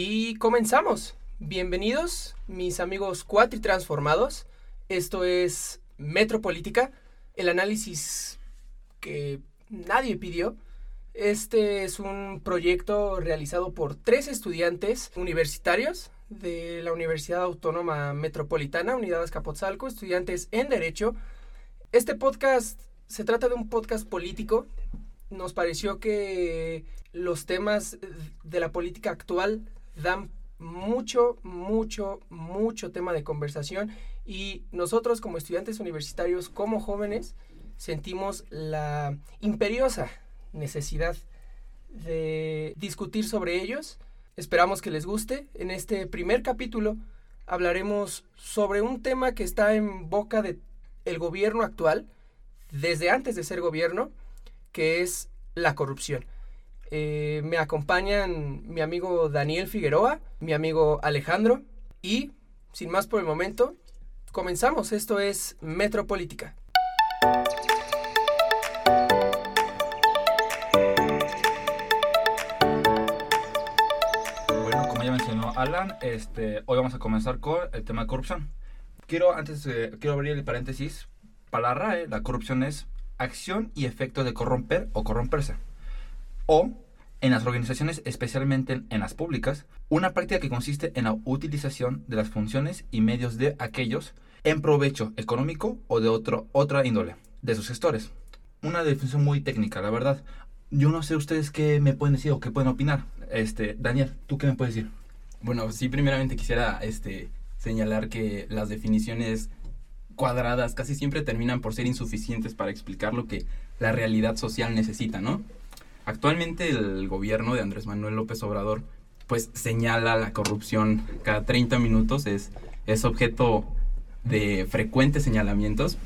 Y comenzamos. Bienvenidos, mis amigos cuatritransformados. Esto es Metropolítica, el análisis que nadie pidió. Este es un proyecto realizado por tres estudiantes universitarios de la Universidad Autónoma Metropolitana, Unidad Azcapotzalco, estudiantes en Derecho. Este podcast se trata de un podcast político. Nos pareció que los temas de la política actual dan mucho, mucho, mucho tema de conversación y nosotros como estudiantes universitarios, como jóvenes, sentimos la imperiosa necesidad de discutir sobre ellos. Esperamos que les guste. En este primer capítulo hablaremos sobre un tema que está en boca de el gobierno actual, desde antes de ser gobierno, que es la corrupción. Eh, me acompañan mi amigo Daniel Figueroa, mi amigo Alejandro y, sin más por el momento, comenzamos. Esto es Metropolítica. Bueno, como ya mencionó Alan, este, hoy vamos a comenzar con el tema de corrupción. Quiero, antes, quiero abrir el paréntesis. Para la RAE, la corrupción es acción y efecto de corromper o corromperse o en las organizaciones, especialmente en las públicas, una práctica que consiste en la utilización de las funciones y medios de aquellos en provecho económico o de otro, otra índole de sus gestores. Una definición muy técnica, la verdad. Yo no sé ustedes qué me pueden decir o qué pueden opinar. Este, Daniel, ¿tú qué me puedes decir? Bueno, sí, primeramente quisiera este, señalar que las definiciones cuadradas casi siempre terminan por ser insuficientes para explicar lo que la realidad social necesita, ¿no? Actualmente el gobierno de Andrés Manuel López Obrador pues señala la corrupción cada 30 minutos, es, es objeto de frecuentes señalamientos.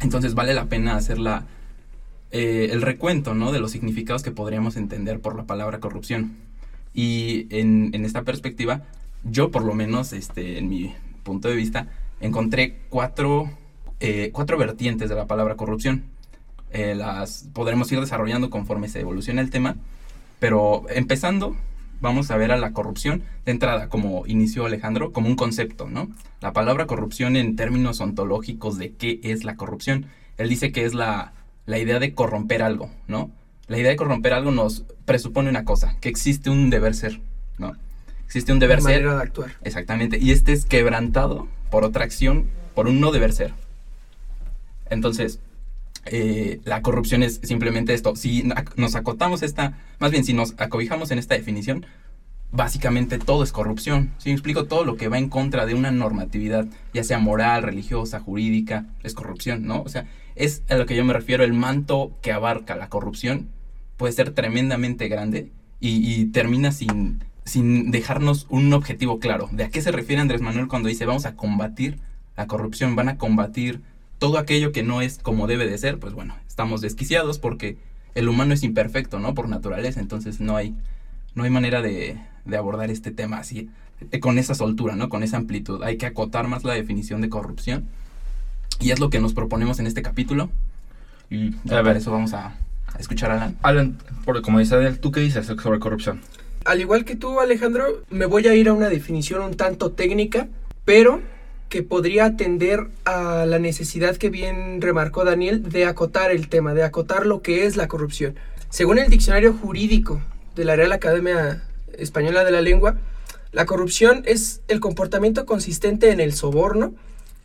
Entonces vale la pena hacer la, eh, el recuento ¿no? de los significados que podríamos entender por la palabra corrupción. Y en, en esta perspectiva, yo por lo menos, este, en mi punto de vista, encontré cuatro, eh, cuatro vertientes de la palabra corrupción. Eh, las podremos ir desarrollando conforme se evoluciona el tema. Pero empezando, vamos a ver a la corrupción de entrada, como inició Alejandro, como un concepto, ¿no? La palabra corrupción en términos ontológicos de qué es la corrupción. Él dice que es la, la idea de corromper algo, ¿no? La idea de corromper algo nos presupone una cosa, que existe un deber ser, ¿no? Existe un deber Una ser. manera de actuar. Exactamente. Y este es quebrantado por otra acción, por un no deber ser. Entonces, eh, la corrupción es simplemente esto. Si nos acotamos esta, más bien si nos acobijamos en esta definición, básicamente todo es corrupción. Si explico, todo lo que va en contra de una normatividad, ya sea moral, religiosa, jurídica, es corrupción, ¿no? O sea, es a lo que yo me refiero, el manto que abarca la corrupción puede ser tremendamente grande y, y termina sin, sin dejarnos un objetivo claro. ¿De a qué se refiere Andrés Manuel cuando dice vamos a combatir la corrupción, van a combatir todo aquello que no es como debe de ser? Pues bueno, estamos desquiciados porque el humano es imperfecto, ¿no? Por naturaleza, entonces no hay, no hay manera de, de abordar este tema así, eh, con esa soltura, ¿no? Con esa amplitud. Hay que acotar más la definición de corrupción. Y es lo que nos proponemos en este capítulo. Y A para ver. eso vamos a, a escuchar a Alan. Alan, por, como dice Daniel, ¿tú qué dices sobre corrupción? Al igual que tú, Alejandro, me voy a ir a una definición un tanto técnica, pero que podría atender a la necesidad que bien remarcó Daniel de acotar el tema, de acotar lo que es la corrupción. Según el diccionario jurídico de la Real Academia Española de la Lengua, la corrupción es el comportamiento consistente en el soborno,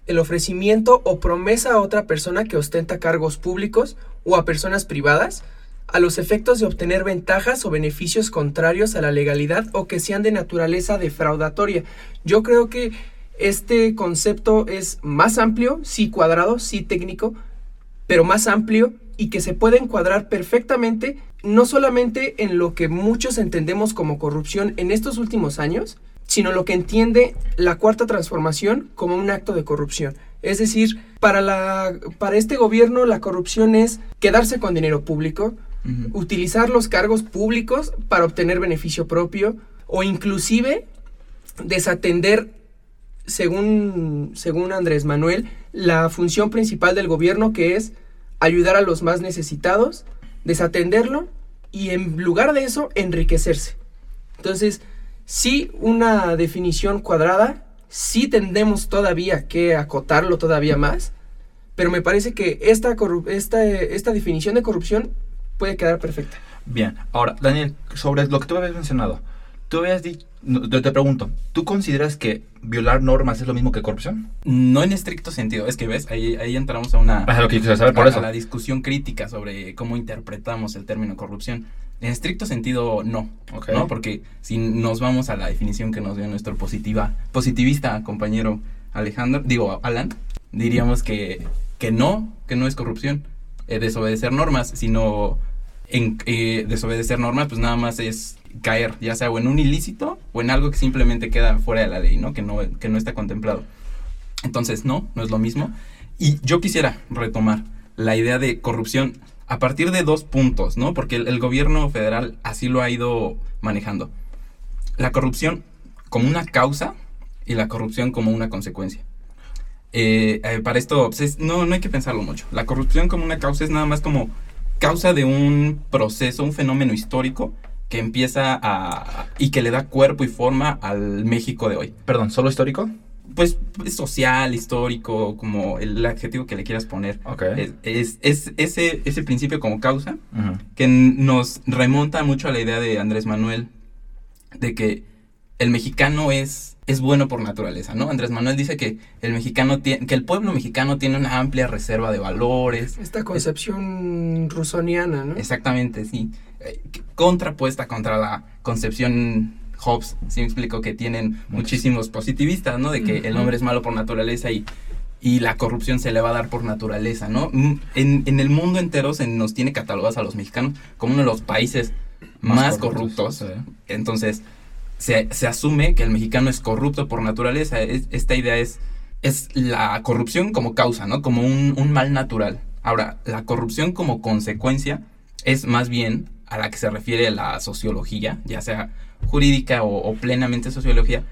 el ofrecimiento o promesa a otra persona que ostenta cargos públicos o a personas privadas a los efectos de obtener ventajas o beneficios contrarios a la legalidad o que sean de naturaleza defraudatoria. Yo creo que este concepto es más amplio, sí cuadrado, sí técnico, pero más amplio y que se puede encuadrar perfectamente no solamente en lo que muchos entendemos como corrupción en estos últimos años, sino lo que entiende la cuarta transformación como un acto de corrupción. Es decir, para, la, para este gobierno la corrupción es quedarse con dinero público, utilizar los cargos públicos para obtener beneficio propio o inclusive desatender, según, según Andrés Manuel, la función principal del gobierno que es ayudar a los más necesitados, desatenderlo y en lugar de eso enriquecerse. Entonces, sí una definición cuadrada, sí tendemos todavía que acotarlo todavía más, pero me parece que esta, esta, esta definición de corrupción puede quedar perfecta. Bien, ahora, Daniel, sobre lo que tú habías mencionado, tú habías dicho, te pregunto, ¿tú consideras que violar normas es lo mismo que corrupción? No en estricto sentido, es que ves, ahí, ahí entramos a una lo que saber por a, eso. la discusión crítica sobre cómo interpretamos el término corrupción. En estricto sentido, no. ¿no? Porque si nos vamos a la definición que nos dio nuestro positiva, positivista compañero Alejandro, digo, Alan, diríamos que, que no, que no es corrupción, eh, desobedecer normas, sino en eh, desobedecer normas, pues nada más es caer, ya sea o en un ilícito o en algo que simplemente queda fuera de la ley, ¿no? Que no, que no está contemplado. Entonces, no, no es lo mismo. Y yo quisiera retomar la idea de corrupción a partir de dos puntos, ¿no? Porque el, gobierno federal así lo ha ido manejando. La corrupción como una causa y la corrupción como una consecuencia. Eh, eh, para esto, pues, es- no, no hay que pensarlo mucho. La corrupción como una causa es nada más como causa de un proceso, un fenómeno histórico que empieza a... y que le da cuerpo y forma al México de hoy. Perdón, ¿solo histórico? Pues es social, histórico, como el adjetivo que le quieras poner. Ok. Es, es- es ese, ese principio como causa que nos remonta mucho a la idea de Andrés Manuel de que el mexicano es, es bueno por naturaleza, ¿no? Andrés Manuel dice que el mexicano tiene, que el pueblo mexicano tiene una amplia reserva de valores. Esta concepción rusoniana, ¿no? Exactamente, sí. Eh, contrapuesta contra la concepción Hobbes, sí me explico, que tienen muchísimos positivistas, ¿no? De que el hombre es malo por naturaleza y, y la corrupción se le va a dar por naturaleza, ¿no? Mm, En, en el mundo entero se nos tiene catalogados a los mexicanos como uno de los países más, corruptos. Entonces, se, se asume que el mexicano es corrupto por naturaleza. Es- esta idea es, es la corrupción como causa, ¿no? Como un, un mal natural. Ahora, la corrupción como consecuencia es más bien a la que se refiere la sociología, ya sea jurídica o, plenamente sociología,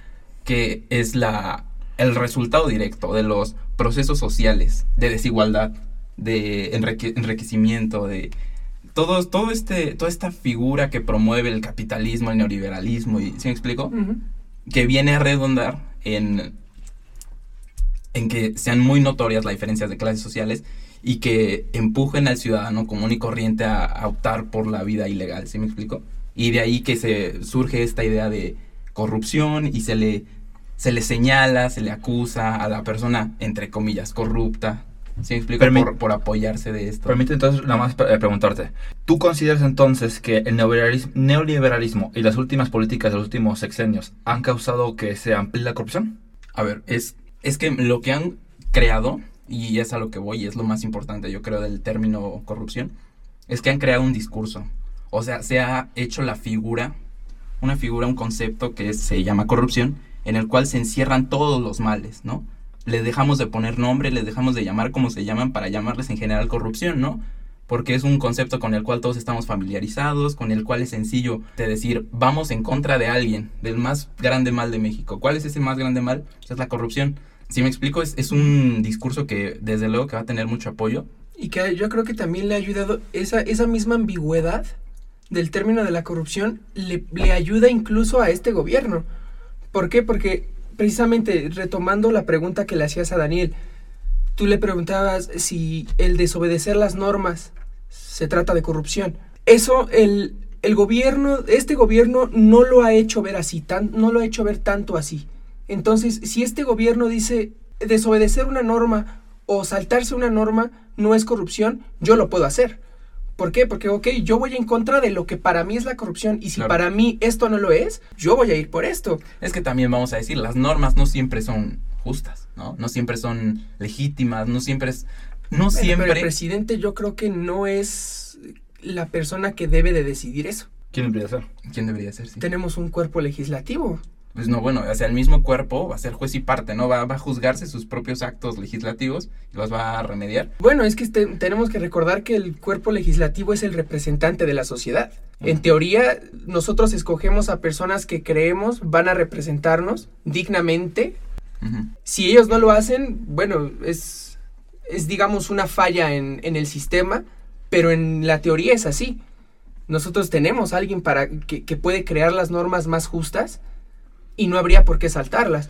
que es la, el resultado directo de los procesos sociales de desigualdad, de enrique- enriquecimiento, de todo, todo este, toda esta figura que promueve el capitalismo, el neoliberalismo, y, ¿sí me explico? Que viene a redundar en, en que sean muy notorias las diferencias de clases sociales y que empujen al ciudadano común y corriente a, a optar por la vida ilegal, ¿sí me explico? Y de ahí que se surge esta idea de corrupción y se le, se le señala, se le acusa a la persona, entre comillas, corrupta, ¿sí explico? Por, por apoyarse de esto. Permite entonces nada más eh, preguntarte. ¿Tú consideras entonces que el neoliberalismo, neoliberalismo y las últimas políticas de los últimos sexenios han causado que se amplíe la corrupción? A ver, es, es que lo que han creado, y es a lo que voy, y es lo más importante, yo creo, del término corrupción, es que han creado un discurso. O sea, se ha hecho la figura, una figura, un concepto que se llama corrupción, en el cual se encierran todos los males, ¿no? Les dejamos de poner nombre, les dejamos de llamar como se llaman para llamarles en general corrupción, ¿no? Porque es un concepto con el cual todos estamos familiarizados, con el cual es sencillo de decir, vamos en contra de alguien, del más grande mal de México. ¿Cuál es ese más grande mal? Pues es la corrupción. Si me explico, es, es un discurso que desde luego que va a tener mucho apoyo. Y que yo creo que también le ha ayudado esa, esa misma ambigüedad del término de la corrupción, le, le ayuda incluso a este gobierno. ¿Por qué? Porque precisamente retomando la pregunta que le hacías a Daniel, tú le preguntabas si el desobedecer las normas se trata de corrupción. Eso el, el gobierno, este gobierno no lo ha hecho ver así, tan, no lo ha hecho ver tanto así. Entonces, si este gobierno dice desobedecer una norma o saltarse una norma no es corrupción, yo lo puedo hacer. ¿Por qué? Porque, ok, yo voy en contra de lo que para mí es la corrupción y si Claro. para mí esto no lo es, yo voy a ir por esto. Es que también vamos a decir, las normas no siempre son justas, ¿no? No siempre son legítimas, no siempre es... No Bueno, pero siempre... el presidente yo creo que no es la persona que debe de decidir eso. ¿Quién debería ser? ¿Quién debería ser? Sí. Tenemos un cuerpo legislativo. Pues no, bueno, o sea, el mismo cuerpo va a ser juez y parte, ¿no? Va, va a juzgarse sus propios actos legislativos y los va a remediar. Bueno, es que este- tenemos que recordar que el cuerpo legislativo es el representante de la sociedad. En teoría, nosotros escogemos a personas que creemos van a representarnos dignamente. Si ellos no lo hacen, bueno, es, es digamos una falla en, en el sistema, pero en la teoría es así. Nosotros tenemos a alguien para que, que puede crear las normas más justas, y no habría por qué saltarlas.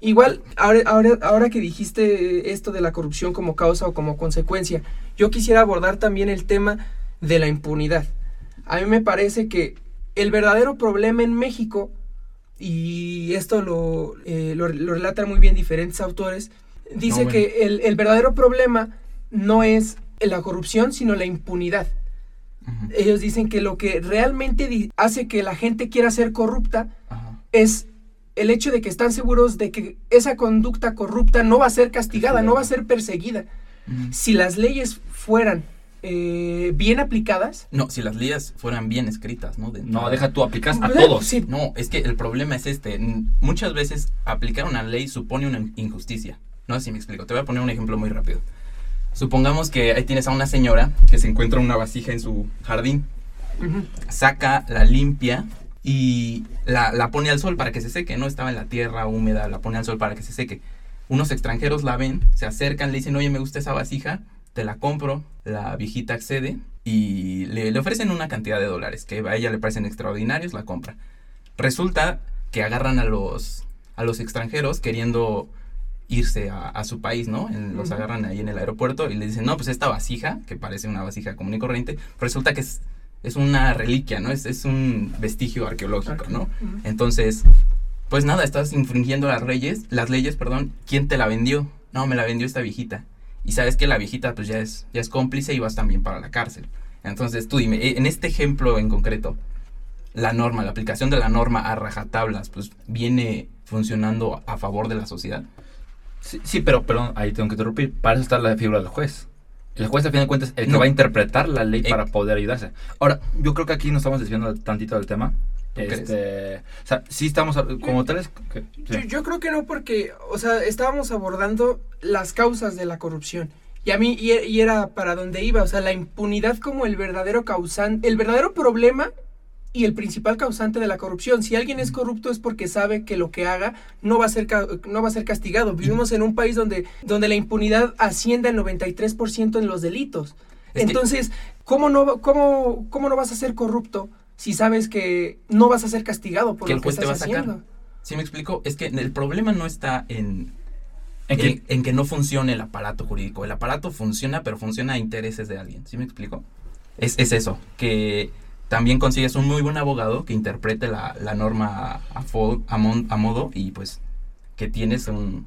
Igual, ahora, ahora, ahora que dijiste esto de la corrupción como causa o como consecuencia, yo quisiera abordar también el tema de la impunidad. A mí me parece que el verdadero problema en México, y esto lo, eh, lo, lo relatan muy bien diferentes autores, dice No, bueno. que el, el verdadero problema no es la corrupción, sino la impunidad. Ellos dicen que lo que realmente hace que la gente quiera ser corrupta es el hecho de que están seguros de que esa conducta corrupta no va a ser castigada, no va a ser perseguida. Si las leyes fueran eh, bien aplicadas, No, si las leyes fueran bien escritas, ¿no? De No, deja tú, aplicas a todos. sí, No, es que el problema es este. Muchas veces aplicar una ley supone una injusticia. No sé si me explico. Te voy a poner un ejemplo muy rápido. Supongamos que ahí tienes a una señora que se encuentra una vasija en su jardín. Saca, la limpia y la, la pone al sol para que se seque. No estaba en la tierra húmeda, la pone al sol para que se seque. Unos extranjeros la ven, se acercan, le dicen, oye, me gusta esa vasija, te la compro. La viejita accede y le, le ofrecen una cantidad de dólares que a ella le parecen extraordinarios, la compra. Resulta que agarran a los, a los extranjeros queriendo irse a, a su país, ¿no? En- los Ujú. agarran ahí en el aeropuerto y le dicen, no, pues esta vasija, que parece una vasija común y corriente, resulta que es, es una reliquia, ¿no? Es, es un vestigio arqueológico, ¿no? Entonces, pues nada, estás infringiendo las leyes, las leyes, perdón. ¿Quién te la vendió? No, me la vendió esta viejita. Y sabes que la viejita pues ya es, ya es cómplice y vas también para la cárcel. Entonces tú dime, eh, en este ejemplo en concreto, la norma, la aplicación de la norma a rajatablas, pues viene funcionando a favor de la sociedad. Sí, sí, pero perdón, ahí tengo que interrumpir. Para eso está la figura del juez. El juez, a fin de cuentas, el que No. va a interpretar la ley para poder ayudarse. Ahora, yo creo que aquí nos estamos desviando tantito del tema. Este, o sea, sí estamos como tales. Yo, yo creo que no porque, o sea, estábamos abordando las causas de la corrupción. Y a mí, y, y era para donde iba, o sea, la impunidad como el verdadero causante, el verdadero problema y el principal causante de la corrupción. Si alguien es corrupto es porque sabe que lo que haga no va a ser, no va a ser castigado. Vivimos en un país donde, donde la impunidad asciende al 93% en los delitos. Es que- Entonces, ¿cómo, no, cómo, ¿cómo no vas a ser corrupto si sabes que no vas a ser castigado por Que lo que juez te estás va a sacar. haciendo? ¿Sí me explico? Es que el problema no está en, ¿En en, en que no funcione el aparato jurídico. El aparato funciona, pero funciona a intereses de alguien. ¿Sí me explico? Es, es eso, que también consigues un muy buen abogado que interprete la, la norma a, modo y pues que tienes un,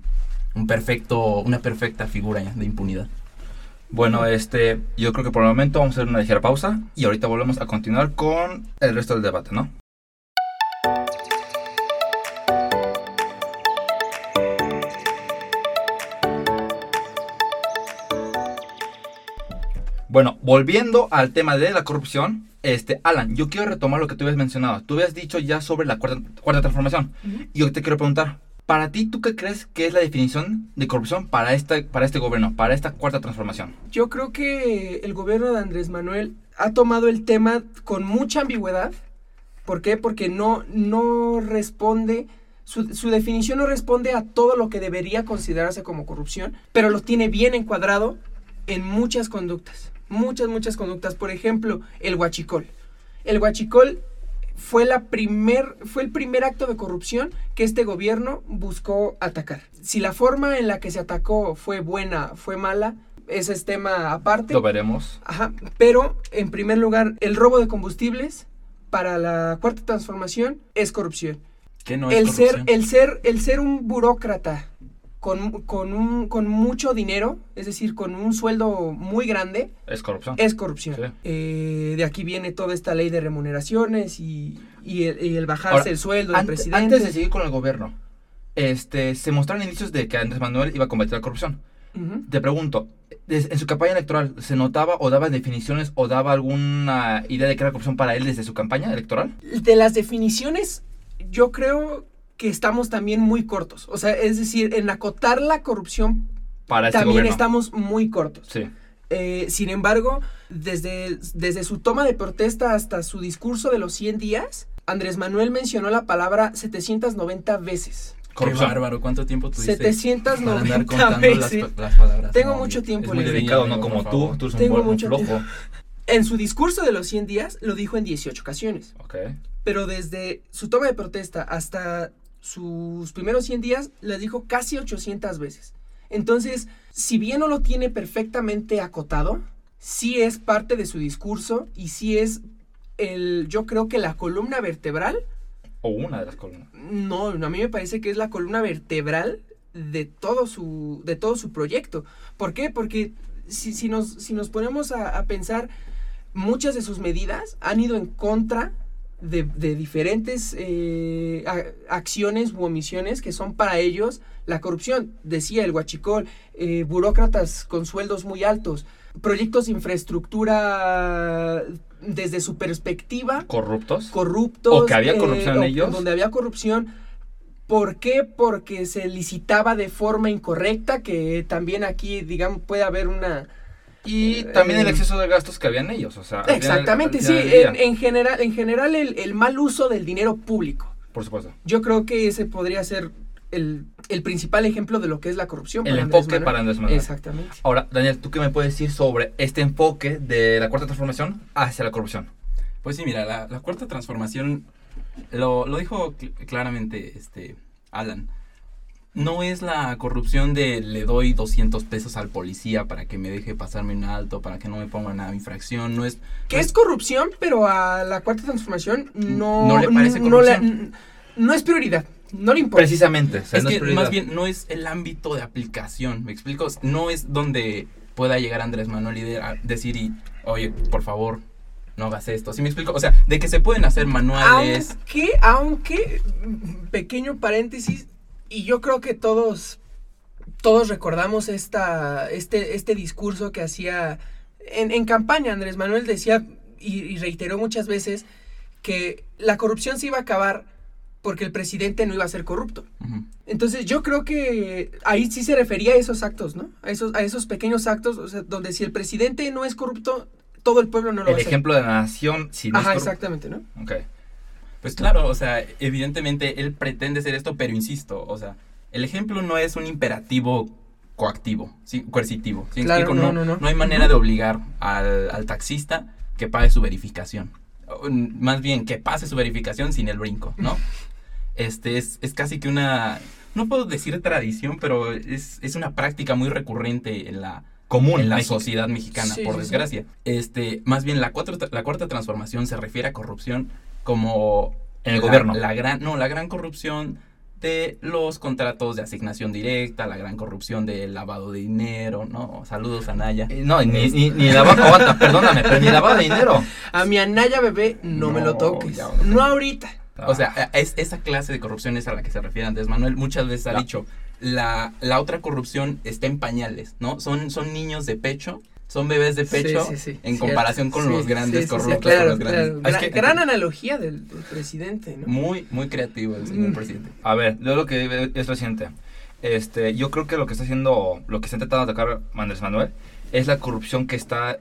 un perfecto, una perfecta figura de impunidad. Bueno, este, yo creo que por el momento vamos a hacer una ligera pausa y ahorita volvemos a continuar con el resto del debate, ¿no? Bueno, volviendo al tema de la corrupción, este, Alan, yo quiero retomar lo que tú habías mencionado. Tú habías dicho ya sobre la cuarta, cuarta transformación. Y yo te quiero preguntar, para ti, ¿tú qué crees que es la definición de corrupción para, esta, para este gobierno, para esta cuarta transformación? Yo creo que el gobierno de Andrés Manuel ha tomado el tema con mucha ambigüedad. ¿Por qué? Porque no, no responde, su, su definición no responde a todo lo que debería considerarse como corrupción, pero lo tiene bien encuadrado en muchas conductas. Muchas, muchas conductas. Por ejemplo, el huachicol. El huachicol fue, la primer, fue el primer acto de corrupción que este gobierno buscó atacar. Si la forma en la que se atacó fue buena, fue mala, ese es tema aparte. Lo veremos. Ajá, pero en primer lugar, el robo de combustibles para la cuarta transformación es corrupción. ¿Qué no es el ser, el ser, el ser un burócrata con, con, un, con mucho dinero, es decir, con un sueldo muy grande, Es corrupción. es corrupción. Sí. Eh, de aquí viene toda esta ley de remuneraciones y, y el, y el bajarse Ahora, el sueldo del presidente. Antes de seguir con el gobierno, este, se mostraron indicios de que Andrés Manuel iba a combatir la corrupción. Te pregunto, en su campaña electoral, ¿se notaba o daba definiciones o daba alguna idea de que era corrupción para él desde su campaña electoral? De las definiciones, yo creo que estamos también muy cortos. O sea, es decir, en acotar la corrupción Para este también gobierno. estamos muy cortos. Sí. Eh, sin embargo, desde, desde su toma de protesta hasta su discurso de los 100 días, Andrés Manuel mencionó la palabra 790 veces. Qué Corrupción. bárbaro, ¿cuánto tiempo tuviste para andar 790 contando las, veces. las palabras? Tengo No, mucho es tiempo muy libre. Dedicado, no como tú. Tú eres un Tengo buen mucho flojo. tiempo. En su discurso de los 100 días lo dijo en 18 ocasiones. Ok. Pero desde su toma de protesta hasta sus primeros 100 días, las dijo casi 800 veces. Entonces, si bien no lo tiene perfectamente acotado, sí es parte de su discurso y sí es el, yo creo que la columna vertebral. O una de las columnas. No, a mí me parece que es la columna vertebral de todo su, de todo su proyecto. ¿Por qué? Porque si, si, nos, si nos ponemos a, a pensar, muchas de sus medidas han ido en contra de, de diferentes eh, acciones u omisiones que son para ellos la corrupción. Decía el Huachicol, eh, burócratas con sueldos muy altos, proyectos de infraestructura desde su perspectiva Corruptos. corruptos. ¿O que había corrupción en o- ellos? Donde había corrupción. ¿Por qué? Porque se licitaba de forma incorrecta, que también aquí, digamos, puede haber una... y también el eh, exceso de gastos que habían ellos. O sea, Exactamente, al sí, en, general, en general el, el mal uso del dinero público. Por supuesto. Yo creo que ese podría ser el, el principal ejemplo de lo que es la corrupción. El para Andrés enfoque Manuel. para Andrés Manuel. Exactamente. Ahora, Daniel, ¿tú qué me puedes decir sobre este enfoque de la cuarta transformación hacia la corrupción? Pues sí, mira, la, la cuarta transformación lo, lo dijo cl- claramente este Alan. No es la corrupción de le doy 200 pesos al policía para que me deje pasarme un alto, para que no me ponga una infracción. No es, Que no es corrupción, pero a la cuarta transformación no, No le parece no le- corrupción. no es prioridad, no le importa. Precisamente. o sea, Es no que más bien no es el ámbito de aplicación, ¿me explico? No es donde pueda llegar Andrés Manuel y de- a decir, y, oye, por favor, no hagas esto. ¿Sí me explico? O sea, de que se pueden hacer manuales. Aunque, aunque, pequeño paréntesis, y yo creo que todos, todos recordamos esta, este, este discurso que hacía en, en campaña. Andrés Manuel decía y, y reiteró muchas veces que la corrupción se iba a acabar porque el presidente no iba a ser corrupto. Entonces yo creo que ahí sí se refería a esos actos, ¿no? A esos, a esos pequeños actos, o sea, donde si el presidente no es corrupto, todo el pueblo no lo va El a ser. ejemplo de la nación, si no Ajá, es corrupto. exactamente, ¿no? Ok. Pues claro, o sea, evidentemente él pretende ser esto, pero insisto, o sea, el ejemplo no es un imperativo coactivo, ¿sí? coercitivo. ¿sí Claro, explico? no, no, no. hay manera de obligar al, al taxista que pague su verificación. O, Más bien, que pase su verificación sin el brinco, ¿no? Este es, es casi que una, no puedo decir tradición, pero es, es una práctica muy recurrente en la, Común. en la México. sociedad mexicana, Sí, por sí, sí. desgracia. Este, más bien la cuarta, la cuarta transformación se refiere a corrupción como En el la- gobierno. La gran, no, la gran corrupción de los contratos de asignación directa, la gran corrupción del lavado de dinero, ¿no? Saludos a Naya. Eh, No, ni, ni, ni lavado, aguanta, perdóname, pero ni lavado de dinero. A mi Anaya bebé no, me lo toques. ya, No ahorita. O sea, es, esa clase de corrupción es a la que se refiere Andrés Manuel. Muchas veces ha dicho, la, la otra corrupción está en pañales, ¿no? Son, son niños de pecho, son bebés de pecho, Sí, sí, sí, en comparación con los grandes corruptos. claro, con los grandes. claro. Es Gra- que- gran analogía del, del presidente, ¿no? Muy, muy creativo el señor Mm. presidente. A ver, yo lo que veo es lo siguiente. Este, yo creo que lo que está haciendo, lo que está intentando atacar Andrés Manuel es la corrupción que está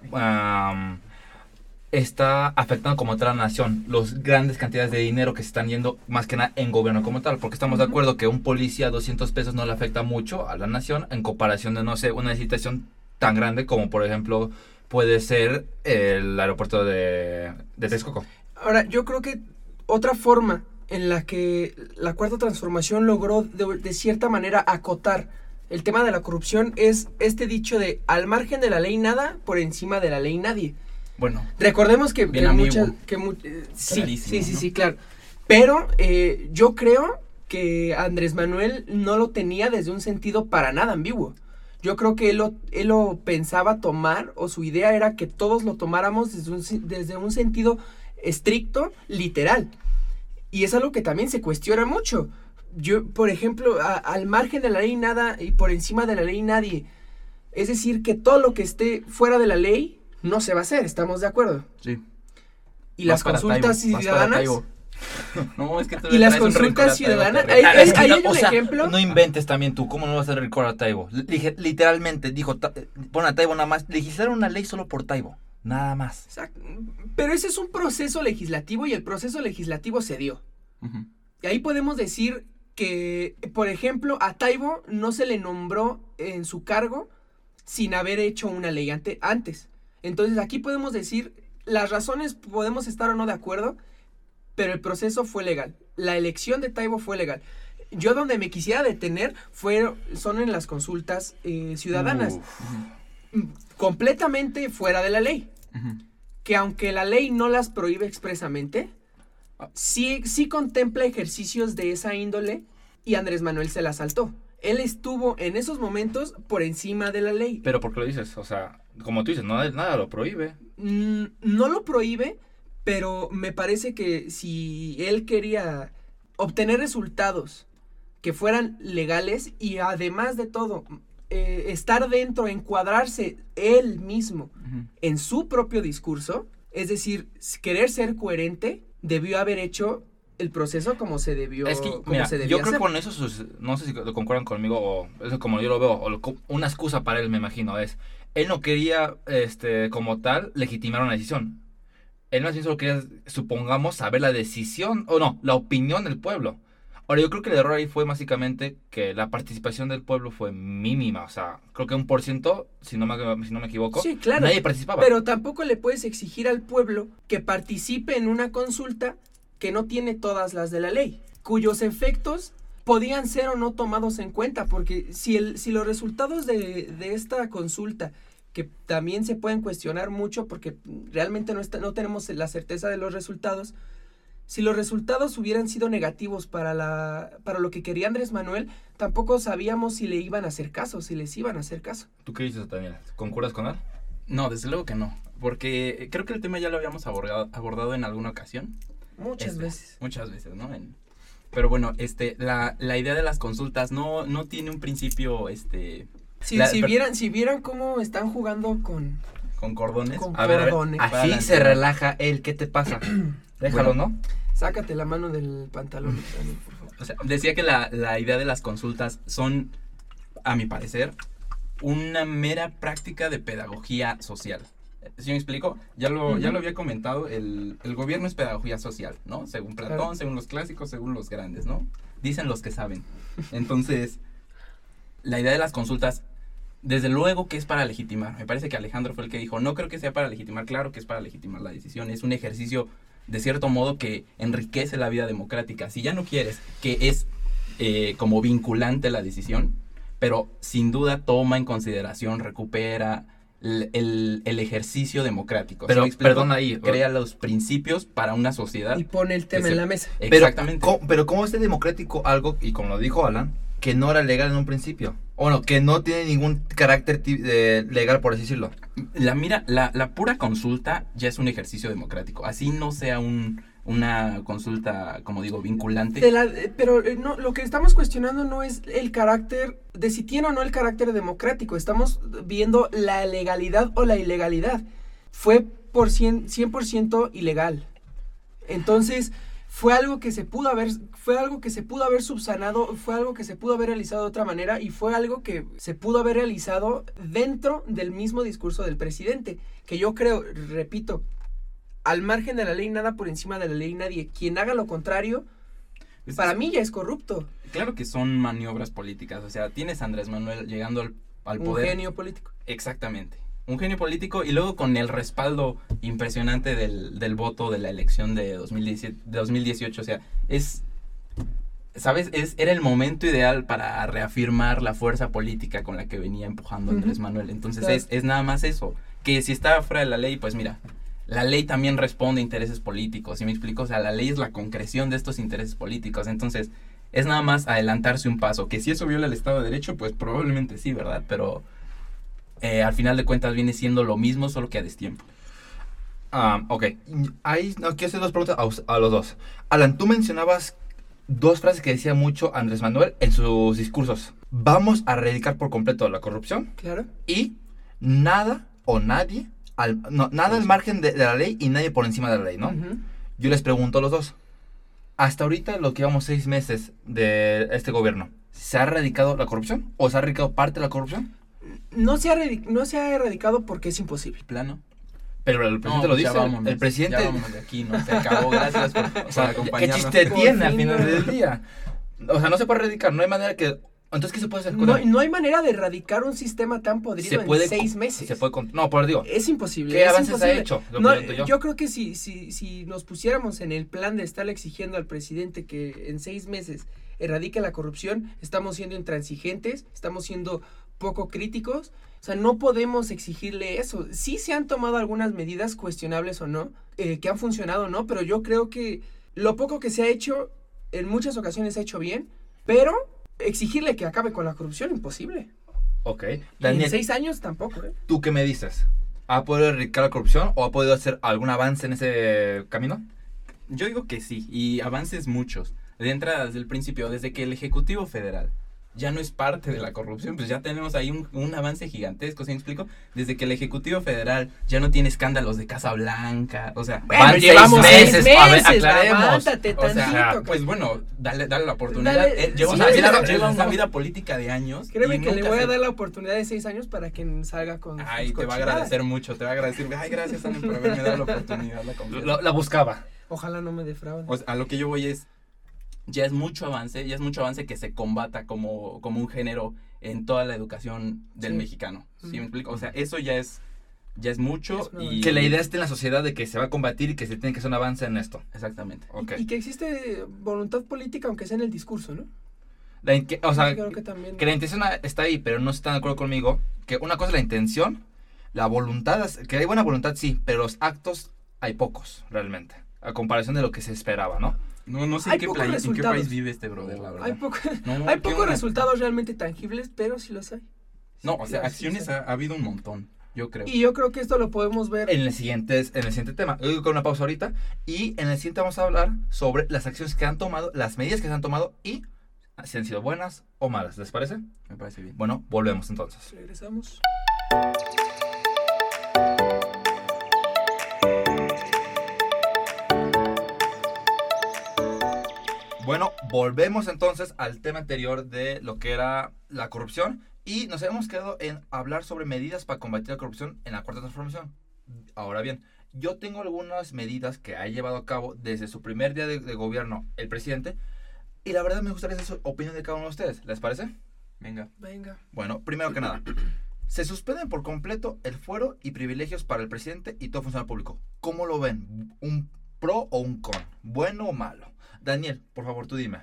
está afectando como tal a la nación, los grandes cantidades de dinero que se están yendo más que nada en gobierno como tal, porque estamos de acuerdo que un policía 200 pesos no le afecta mucho a la nación en comparación de no sé, una licitación tan grande como por ejemplo puede ser el aeropuerto de, de Texcoco. Ahora, yo creo que otra forma en la que la cuarta transformación logró de, de cierta manera acotar el tema de la corrupción es este dicho de al margen de la ley nada, por encima de la ley nadie. Bueno, Recordemos que, que muchas... Que mu- eh, sí, sí, sí, ¿no? sí, claro. Pero eh, yo creo que Andrés Manuel no lo tenía desde un sentido para nada ambiguo. Yo creo que él lo, él lo pensaba tomar, o su idea era que todos lo tomáramos desde un, desde un sentido estricto, literal. Y es algo que también se cuestiona mucho. Yo, por ejemplo, a- al margen de la ley nada y por encima de la ley nadie. Es decir, que todo lo que esté fuera de la ley no se va a hacer, ¿estamos de acuerdo? sí. Y las Vas consultas Taibo, ciudadanas. No, es que Y las consultas ciudadanas. Ahí- ahí hay un o sea, ejemplo. No inventes también tú, ¿cómo no vas a hacer recordar a Taibo? Literalmente, dijo, pon a Taibo nada más, legislaron una ley solo por Taibo, nada más. Exacto. Pero ese es un proceso legislativo y el proceso legislativo se dio. Y ahí podemos decir que, por ejemplo, a Taibo no se le nombró en su cargo sin haber hecho una ley ante- antes. Entonces aquí podemos decir, las razones podemos estar o no de acuerdo, pero el proceso fue legal. La elección de Taibo fue legal. yo donde me quisiera detener fue, son en las consultas eh, ciudadanas, Uf. completamente fuera de la ley. Que aunque la ley no las prohíbe expresamente, sí, sí contempla ejercicios de esa índole y Andrés Manuel se la saltó. Él estuvo en esos momentos por encima de la ley. Pero ¿por qué lo dices? O sea, como tú dices, nada, nada lo prohíbe. Mm, no lo prohíbe, pero me parece que si él quería obtener resultados que fueran legales y además de todo, eh, estar dentro, encuadrarse él mismo en su propio discurso, es decir, querer ser coherente, debió haber hecho el proceso como se debió, Es que, como mira, se yo creo hacer. que con eso, sus- no sé si lo concuerdan conmigo o eso como yo lo veo, o lo- una excusa para él, me imagino, es, él no quería, este, como tal, legitimar una decisión. Él más bien solo quería, supongamos, saber la decisión, o no, la opinión del pueblo. Ahora, yo creo que el error ahí fue básicamente que la participación del pueblo fue mínima, o sea, creo que un por ciento, si no me, si no me equivoco, Sí, claro. nadie participaba. Pero tampoco le puedes exigir al pueblo que participe en una consulta que no tiene todas las de la ley, cuyos efectos podían ser o no tomados en cuenta, porque si, el, si los resultados de, de esta consulta, que también se pueden cuestionar mucho porque realmente no, está, no tenemos la certeza de los resultados, si los resultados hubieran sido negativos para, la, para lo que quería Andrés Manuel, tampoco sabíamos si le iban a hacer caso, si les iban a hacer caso. ¿Tú qué dices, Daniel? ¿Concuerdas con él? No, desde luego que no. Porque creo que el tema ya lo habíamos abordado, abordado en alguna ocasión. Muchas Este, veces. Muchas veces, ¿no? En- pero bueno, este, la, la idea de las consultas no, no tiene un principio, este, Si, La- si vieran, si vieran cómo están jugando con, con cordones. con A ver, a ver, cordones. Para así se relaja él, ¿qué te pasa? Déjalo, Bueno. ¿no? Sácate la mano del pantalón, por favor. O sea, decía que la, la idea de las consultas son, a mi parecer, una mera práctica de pedagogía social. ¿Sí me explico? Ya lo, ya lo había comentado, el, el gobierno es pedagogía social, ¿no? Según Platón, Claro. según los clásicos, según los grandes, ¿no? Dicen los que saben. Entonces, la idea de las consultas, desde luego que es para legitimar. Me parece que Alejandro fue el que dijo, no creo que sea para legitimar, claro que es para legitimar la decisión. Es un ejercicio, de cierto modo, que enriquece la vida democrática. Si ya no quieres que es eh, como vinculante la decisión, pero sin duda toma en consideración, recupera el, el- el ejercicio democrático. ¿Sí Pero, perdón ahí. Crea los principios para una sociedad. Y pone el tema se- en la mesa. Pero, Exactamente. ¿cómo, pero ¿cómo es de democrático algo, y como lo dijo Alan, que no era legal en un principio? O no, que no tiene ningún carácter de- legal, por así decirlo. La mira, la, la pura consulta ya es un ejercicio democrático. Así no sea un, una consulta, como digo, vinculante. De la- eh, pero eh, no, lo que estamos cuestionando no es el carácter, de si tiene o no el carácter democrático. Estamos viendo la legalidad o la ilegalidad. Fue por 100%, 100% ilegal. Entonces, fue algo que se pudo haber, fue algo que se pudo haber subsanado, fue algo que se pudo haber realizado de otra manera y fue algo que se pudo haber realizado dentro del mismo discurso del presidente. Que yo creo, repito, al margen de la ley, nada por encima de la ley, nadie. Quien haga lo contrario, Es- para mí ya es corrupto. Claro que son maniobras políticas. O sea, tienes a Andrés Manuel llegando al, al Un poder. genio político. Exactamente. Un genio político y luego con el respaldo impresionante del, del voto de la elección de 2017, de 2018. O sea, es. ¿Sabes? Es, era el momento ideal para reafirmar la fuerza política con la que venía empujando Andrés. Manuel. Entonces Claro. es, es nada más eso. Que si estaba fuera de la ley, pues mira, la ley también responde a intereses políticos. ¿Sí me explico? O sea, la ley es la concreción de estos intereses políticos. Entonces, es nada más adelantarse un paso. Que si eso viola el Estado de Derecho, pues probablemente sí, ¿verdad? Pero eh, al final de cuentas viene siendo lo mismo, solo que a destiempo. Ah, ok. Ahí no, quiero hacer dos preguntas a, los dos. Alan, tú mencionabas dos frases que decía mucho Andrés Manuel en sus discursos. Vamos a erradicar por completo la corrupción Claro. y nada o nadie, al, no, nada al margen de, de la ley y nadie por encima de la ley, ¿no? Yo les pregunto a los dos. Hasta ahorita, lo que llevamos seis meses de este gobierno, ¿se ha erradicado la corrupción? ¿O se ha erradicado parte de la corrupción? No, se ha no se ha erradicado porque es imposible. Plano. Pero el presidente No, lo pues dice. vámonos, el presidente. Ya vámonos de aquí, no se acabó. Gracias por, O por sea, ¿qué acompañarnos. chiste Por tiene al fin, final del día? O sea, no se puede erradicar, no hay manera que Entonces, ¿qué se puede hacer? No, no hay manera de erradicar un sistema tan podrido se puede en seis meses. Se puede con- no, pero digo, Es imposible. ¿qué es avances ha imposible. hecho? Lo No, pregunto yo. creo que si, si, si nos pusiéramos en el plan de estarle exigiendo al presidente que en seis meses erradique la corrupción, estamos siendo intransigentes, estamos siendo poco críticos. O sea, no podemos exigirle eso. Sí se han tomado algunas medidas cuestionables o no, eh, que han funcionado o no, pero yo creo que lo poco que se ha hecho, en muchas ocasiones se ha hecho bien, pero exigirle que acabe con la corrupción, imposible. Ok. Y en Daniel, seis años tampoco, ¿eh? ¿tú qué me dices? ¿Ha podido erradicar la corrupción o ha podido hacer algún avance en ese camino? Yo digo que sí, y avances muchos. De entrada, desde el principio, desde que el Ejecutivo Federal ya no es parte de la corrupción, pues ya tenemos ahí un, un avance gigantesco, ¿sí me explico? Desde que el Ejecutivo Federal ya no tiene escándalos de Casa Blanca, o sea, Bueno, Van seis llevamos seis meses, meses, a ver, aclaremos. levántate o sea, tantito. pues bueno, dale, dale la oportunidad. Dale, Eh, lleva sí, una, vida, lleva una política de años. Créeme que le voy a se- dar la oportunidad de seis años para que salga con. Ay, te va a agradecer mucho, te va a agradecer. Ay, gracias, Ana, por haberme dado la oportunidad, la la buscaba. Ojalá no me defraude. O sea, a lo que yo voy es, ya es mucho avance, ya es mucho avance que se combata como, como un género en toda la educación del Sí. mexicano. ¿Sí Ujú. me explico? O sea, eso ya es, ya es mucho Es y... Que la idea esté en la sociedad de que se va a combatir y que se tiene que hacer un avance en esto. Exactamente. Ok. Y que existe voluntad política, aunque sea en el discurso, ¿no? La in- que- o sea, Creo que también. que la intención está ahí, pero no están de acuerdo conmigo. Que una cosa es la intención, la voluntad, que hay buena voluntad, sí, pero los actos hay pocos, realmente. A comparación de lo que se esperaba, ¿no? No, no sé Hay en qué, en qué país vive este brother, la verdad. Hay, poco- No, hay pocos resultados realmente tangibles, pero sí los hay. No, o sea, Sí, acciones sí. ha, ha habido un montón, yo creo. Y yo creo que esto lo podemos ver. En el siguiente, en el siguiente tema. Con una pausa ahorita. Y en el siguiente vamos a hablar sobre las acciones que han tomado, las medidas que se han tomado y si han sido buenas o malas. ¿Les parece? Me parece bien. Bueno, volvemos entonces. Regresamos. Bueno, volvemos entonces al tema anterior de lo que era la corrupción y nos habíamos quedado en hablar sobre medidas para combatir la corrupción en la cuarta transformación. Ahora bien, yo tengo algunas medidas que ha llevado a cabo desde su primer día de, de gobierno el presidente y la verdad me gustaría saber su opinión de cada uno de ustedes. ¿Les parece? Venga. Venga. Bueno, primero que nada, se suspenden por completo el fuero y privilegios para el presidente y todo funcionario público. ¿Cómo lo ven? ¿Un pro o un con? ¿Bueno o malo? Daniel, por favor, tú dime.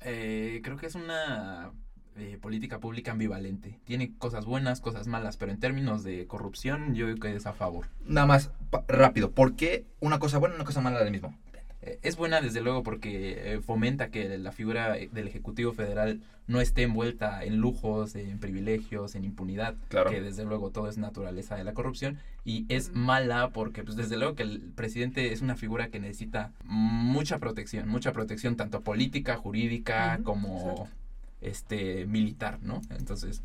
Eh, creo que es una eh, política pública ambivalente. Tiene cosas buenas, cosas malas, pero en términos de corrupción yo creo que es a favor. Nada más, rápido, ¿por qué una cosa buena y una cosa mala del mismo? Eh, Es buena desde luego porque eh, fomenta que la figura eh, del Ejecutivo Federal no esté envuelta en lujos, en privilegios, en impunidad, Claro. que desde luego todo es naturaleza de la corrupción y es mala porque pues desde luego que el presidente es una figura que necesita mucha protección, mucha protección tanto política, jurídica como exacto. este militar, ¿no? Entonces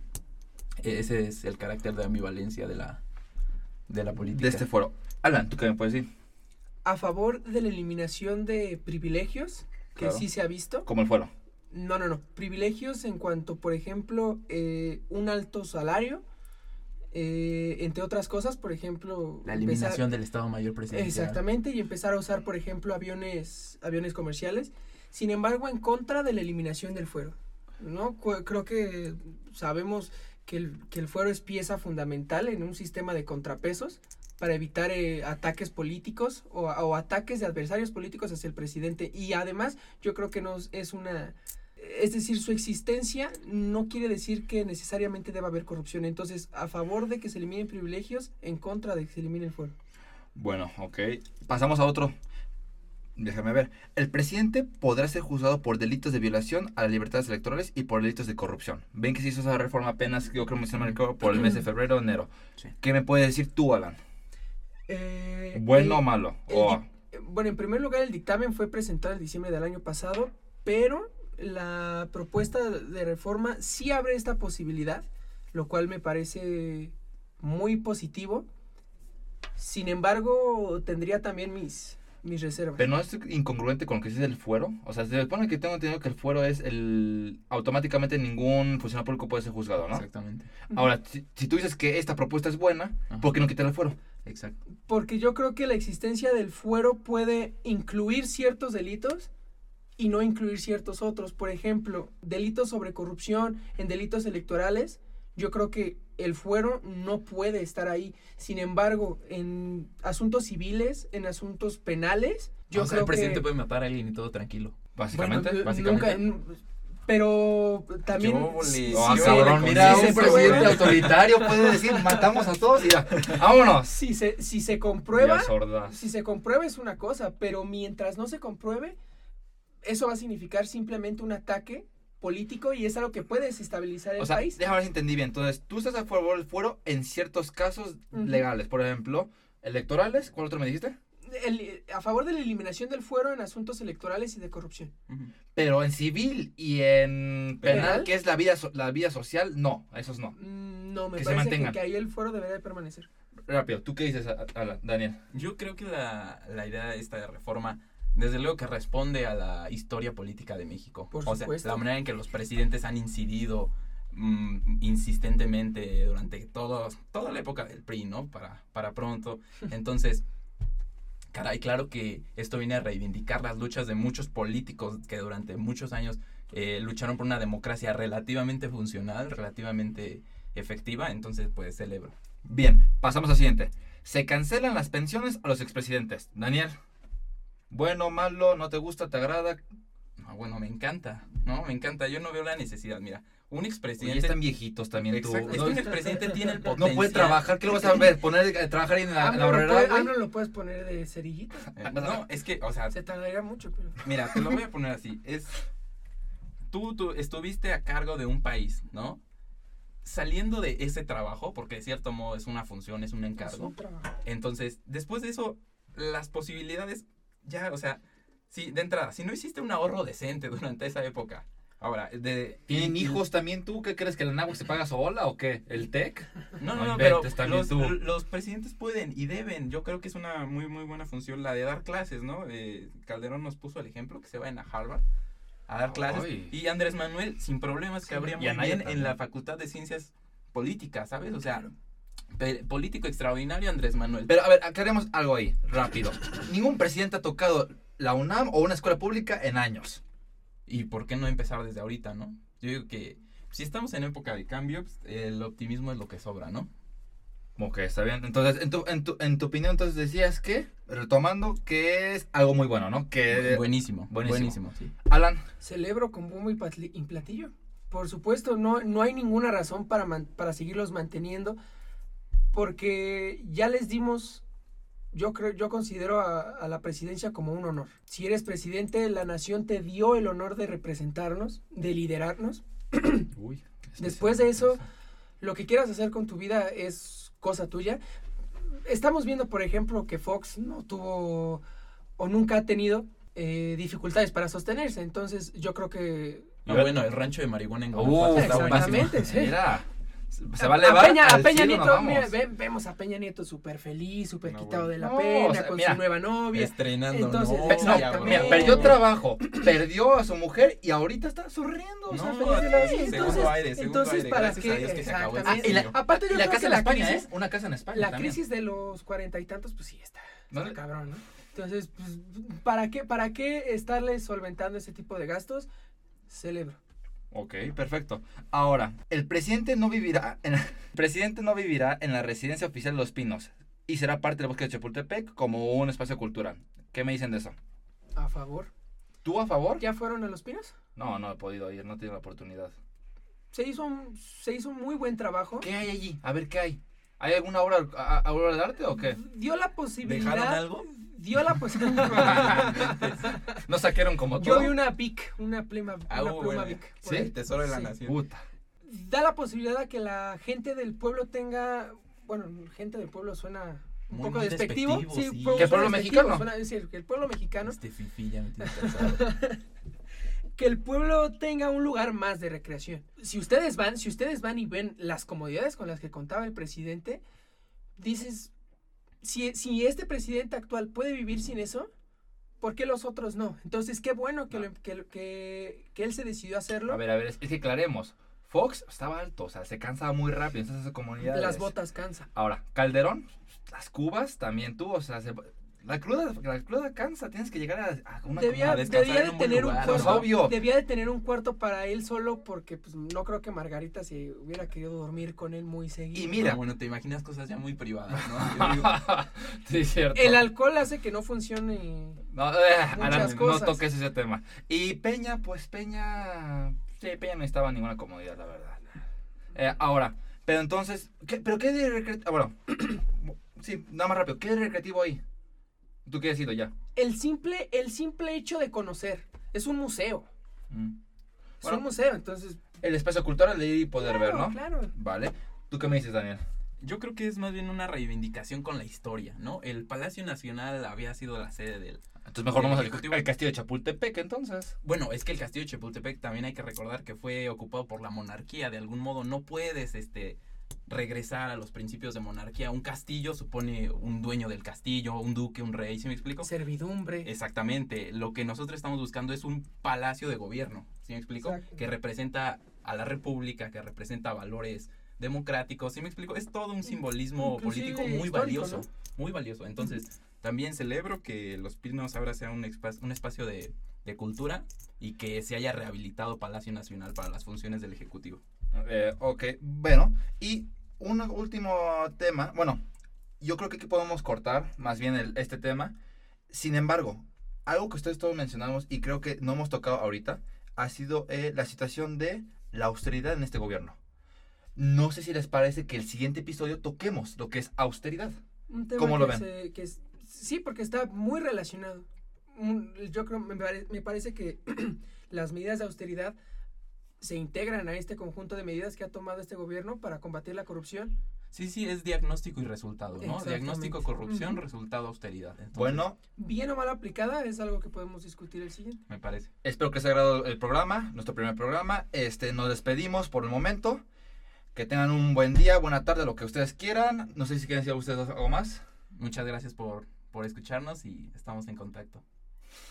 e- ese es el carácter de ambivalencia de la de la política. De este fuero. Alan, ¿tú qué me puedes decir? A favor de la eliminación de privilegios, que Claro. sí se ha visto. Como el fuero. No, no, no. Privilegios en cuanto, por ejemplo, eh, un alto salario, eh, entre otras cosas, por ejemplo... la empezar- eliminación del Estado Mayor Presidencial. Exactamente, y empezar a usar, por ejemplo, aviones, aviones comerciales. Sin embargo, en contra de la eliminación del fuero. ¿no? Creo que sabemos que el, que el fuero es pieza fundamental en un sistema de contrapesos para evitar eh, ataques políticos o, o ataques de adversarios políticos hacia el presidente. Y además, yo creo que no es una... Es decir, su existencia no quiere decir que necesariamente deba haber corrupción. Entonces, a favor de que se eliminen privilegios, en contra de que se elimine el fuero. Bueno, ok. Pasamos a otro. Déjame ver. El presidente podrá ser juzgado por delitos de violación a las libertades electorales y por delitos de corrupción. Ven que se hizo esa reforma apenas, yo creo que por el mes de febrero o enero. Sí. ¿Qué me puedes decir tú, Alan? Eh, ¿Bueno el- o malo? el bueno, en primer lugar, el dictamen fue presentado en diciembre del año pasado, pero la propuesta de reforma sí abre esta posibilidad, lo cual me parece muy positivo. Sin embargo, tendría también mis, mis reservas. Pero no es incongruente con lo que dice el fuero. O sea, se supone que tengo entendido que el fuero es el. Automáticamente ningún funcionario público puede ser juzgado, ¿no? Exactamente. Ahora, si, si tú dices que esta propuesta es buena, Ajá. ¿por qué no quitar el fuero? Exacto. Porque yo creo que la existencia del fuero puede incluir ciertos delitos y no incluir ciertos otros. Por ejemplo, delitos sobre corrupción en delitos electorales, yo creo que el fuero no puede estar ahí. Sin embargo, en asuntos civiles, en asuntos penales, yo o sea, creo el presidente que puede matar a alguien y todo tranquilo. Básicamente, Bueno, básicamente. nunca- pero también Yo sí- Oh, sí se- cabrón, sí mira, un presidente autoritario puede decir, matamos a todos y ya, vámonos. si se, si se comprueba, si se comprueba es una cosa, pero mientras no se compruebe, eso va a significar simplemente un ataque político y es algo que puede desestabilizar el O sea, país. déjame ver si entendí bien. Entonces, tú estás a favor del fuero en ciertos casos legales. Por ejemplo, electorales. ¿Cuál otro me dijiste? El- a favor de la eliminación del fuero en asuntos electorales y de corrupción. Pero en civil y en penal, ¿Penal? que es la vida, so- la vida social, no, esos no. Mm, No, me Que se parece que, mantengan. que ahí el fuero debería de permanecer. Rápido, ¿tú qué dices, a- a- Daniel? Yo creo que la, la idea de esta reforma, desde luego que responde a la historia política de México. Por o sea, supuesto. la manera en que los presidentes han incidido mm, insistentemente durante todo, toda la época del PRI, ¿no? Para, para pronto. Entonces, caray, claro que esto viene a reivindicar las luchas de muchos políticos que durante muchos años eh, lucharon por una democracia relativamente funcional, relativamente efectiva. Entonces, pues celebro. Bien, pasamos al siguiente. Se cancelan las pensiones a los expresidentes. Daniel, bueno, malo, no te gusta, te agrada. Ah, bueno, me encanta, ¿no? Me encanta. Yo no veo la necesidad. Mira, un expresidente. están viejitos también tú. Exacto, es No, que un expresidente tiene el potencial. no puede trabajar, ¿qué lo vas a ver? Poner a trabajar ahí en la, en la horrera, puede- güey? AMLO lo puedes poner de cerillito. Eh, No, es que, o sea, Se tardaría mucho, pero. mira, te lo voy a poner así. Es. Tú, tú estuviste a cargo de un país, ¿no? Saliendo de ese trabajo, porque de cierto modo es una función, es un Es encargo. un trabajo. Entonces, después de eso, las posibilidades, ya, o sea, sí, de entrada, si no hiciste un ahorro decente durante esa época, ahora, de... ¿Tienen hijos también tú? ¿Qué crees que el NAGUA se paga sola o qué? ¿El TEC? No, No no, no, pero los, presidentes pueden y deben. Yo creo que es una muy, muy buena función la de dar clases, ¿no? Eh, Calderón nos puso el ejemplo que se vayan a Harvard a dar clases. Y Andrés Manuel, sin problemas, que habría muy bien también. en la Facultad de Ciencias Políticas, ¿sabes? O sea, político extraordinario Andrés Manuel. Pero a ver, aclaremos algo ahí, rápido. Ningún presidente ha tocado la UNAM o una escuela pública en años. ¿Y por qué no empezar desde ahorita, no? Yo digo que si estamos en época de cambio, pues, el optimismo es lo que sobra, ¿no? Ok, está bien. Entonces, en tu, en tu, en tu opinión, entonces decías que, retomando, que es algo muy bueno, ¿no? Que... buenísimo, buenísimo. buenísimo, sí. Alan, Celebro con bombo y y platillo. Por supuesto, no, no hay ninguna razón para, man- para seguirlos manteniendo. Porque ya les dimos. Yo creo, yo considero a, a la presidencia como un honor. Si eres presidente, la nación te dio el honor de representarnos, de liderarnos. Uy, Después de eso, lo que quieras hacer con tu vida es cosa tuya. Estamos viendo, por ejemplo, que Fox no tuvo o nunca ha tenido eh, dificultades para sostenerse. Entonces, yo creo que Ah, bueno, el rancho de marihuana en Uh, Guanajuato está exactamente. buenísimo. sí. Mira, se va a a elevar Peña, a Peña cielo, nos Nieto, mira, vemos a Peña Nieto súper feliz, súper No, quitado de la No, pena, o sea, con mira, su nueva novia. Estrenando Entonces, novia, no, mira, perdió trabajo, perdió a su mujer y ahorita está sonriendo. o sea, feliz de la vida. entonces, aire, entonces aire, ¿para qué? a que se acabó Ah. Aparte, yo la creo casa que en la España, crisis- ¿eh? Una casa en España La también. crisis de los cuarenta y tantos, pues sí está, está cabrón, ¿no? Entonces, pues, ¿para qué, ¿para qué estarle solventando ese tipo de gastos? Celebro. Ok, perfecto. Ahora, el presidente no vivirá en, el presidente no vivirá en la residencia oficial de Los Pinos y será parte del bosque de Chapultepec como un espacio cultural. ¿Qué me dicen de eso? A favor. ¿Tú a favor? ¿Ya fueron a los pinos? No, no he podido ir, no he tenido la oportunidad. Se hizo un, se hizo un muy buen trabajo. ¿Qué hay allí? A ver, ¿qué hay? ¿Hay alguna obra, a- a- obra de arte o qué? Dio la posibilidad. ¿Dejaron algo? Dio la posibilidad. No saqueron como Yo todo. vi una Bic, una pluma, Ah, una uh, pluma por ¿Sí? ahí. Tesoro de la Sí. nación. Puta. Da la posibilidad a que la gente del pueblo tenga, bueno, gente del pueblo suena un Muy, poco muy despectivo. despectivo, sí, sí. pueblo- ¿Que el pueblo mexicano? suena- es decir, que el pueblo mexicano, Este fifi ya me tiene que el pueblo tenga un lugar más de recreación. Si ustedes van, si ustedes van y ven las comodidades con las que contaba el presidente, dices, si, si este presidente actual puede vivir sin eso, ¿por qué los otros no? Entonces, qué bueno que, No. lo- que, que, que él se decidió hacerlo. A ver, a ver, es, es que aclaremos. Fox estaba alto, o sea, se cansaba muy rápido en esas comunidades. Las botas cansa. Ahora, Calderón, las cubas también tuvo, o sea, se- La cruda, la cruda cansa, tienes que llegar a, a una Debía, a debía de un tener un cuarto. ¿no? Obvio. Debía de tener un cuarto para él solo porque pues no creo que Margarita se hubiera querido dormir con él muy seguido. Y mira. Pero bueno, te imaginas cosas ya muy privadas, ¿no? Yo digo, sí, cierto. El alcohol hace que no funcione. No, eh, Muchas Alan, no toques ese tema. Y Peña, pues Peña. Sí, Peña no estaba en ninguna comodidad, la verdad. Eh, ahora, pero entonces. ¿qué, ¿Pero qué de recreativo? bueno, sí, nada más rápido. ¿Qué de recreativo ahí? ¿Tú qué has ido ya? El simple, el simple hecho de conocer. Es un museo. Mm. Es Bueno. un museo, entonces. El espacio cultural de ir y poder ver, ¿no? Claro. Vale. ¿Tú qué me dices, Daniel? Yo creo que es más bien una reivindicación con la historia, ¿no? El Palacio Nacional había sido la sede del... Entonces mejor vamos al, al castillo de Chapultepec, entonces. Bueno, es que el castillo de Chapultepec también hay que recordar que fue ocupado por la monarquía. De algún modo no puedes, este regresar a los principios de monarquía. Un castillo supone un dueño del castillo, un duque, un rey, ¿sí me explico? Servidumbre. Exactamente. Lo que nosotros estamos buscando es un palacio de gobierno, ¿sí me explico? Exacto. Que representa a la república, que representa valores democráticos, ¿sí me explico? Es todo un simbolismo Inclusive político muy valioso, ¿no? muy valioso. Entonces, también celebro que Los Pinos ahora sea un, un espacio de, de cultura y que se haya rehabilitado Palacio Nacional para las funciones del Ejecutivo. Eh, ok, bueno. Y un último tema. Bueno, yo creo que aquí podemos cortar más bien el- este tema. Sin embargo, algo que ustedes todos mencionamos y creo que no hemos tocado ahorita ha sido eh, la situación de la austeridad en este gobierno. No sé si les parece que el siguiente episodio toquemos lo que es austeridad. Un tema ¿Cómo lo ven? se- que es- sí, porque está muy relacionado. Yo creo, me, pare- me parece que las medidas de austeridad se integran a este conjunto de medidas que ha tomado este gobierno para combatir la corrupción. Sí, sí, es diagnóstico y resultado, ¿no? Diagnóstico, corrupción, resultado, austeridad. Entonces, Bueno, Bien o mal aplicada es algo que podemos discutir el siguiente. me parece. espero que les haya agradado el programa, nuestro primer programa. Este, nos despedimos por el momento. Que tengan un buen día, buena tarde, lo que ustedes quieran. No sé si quieren decir ustedes algo más. Muchas gracias por, por escucharnos y estamos en contacto.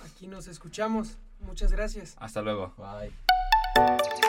Aquí nos escuchamos. Muchas gracias. Hasta luego. Bye.